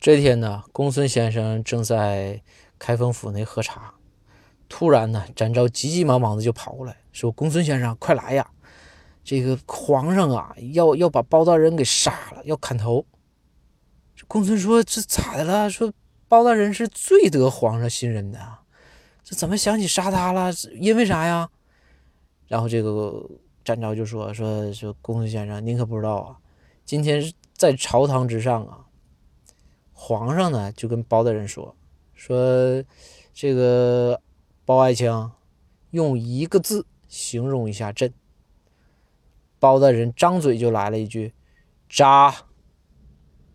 这天呢，公孙先生正在开封府内喝茶，突然呢，展昭急急忙忙的就跑过来，说：“公孙先生，快来呀！这个皇上啊，要要把包大人给杀了，要砍头。”公孙说：“这咋的了？说包大人是最得皇上信任的，这怎么想起杀他了？因为啥呀？”然后这个展昭就说：“说说公孙先生，您可不知道啊，今天在朝堂之上啊。”皇上呢就跟包大人说说，这个包爱卿用一个字形容一下朕。包大人张嘴就来了一句：“渣。”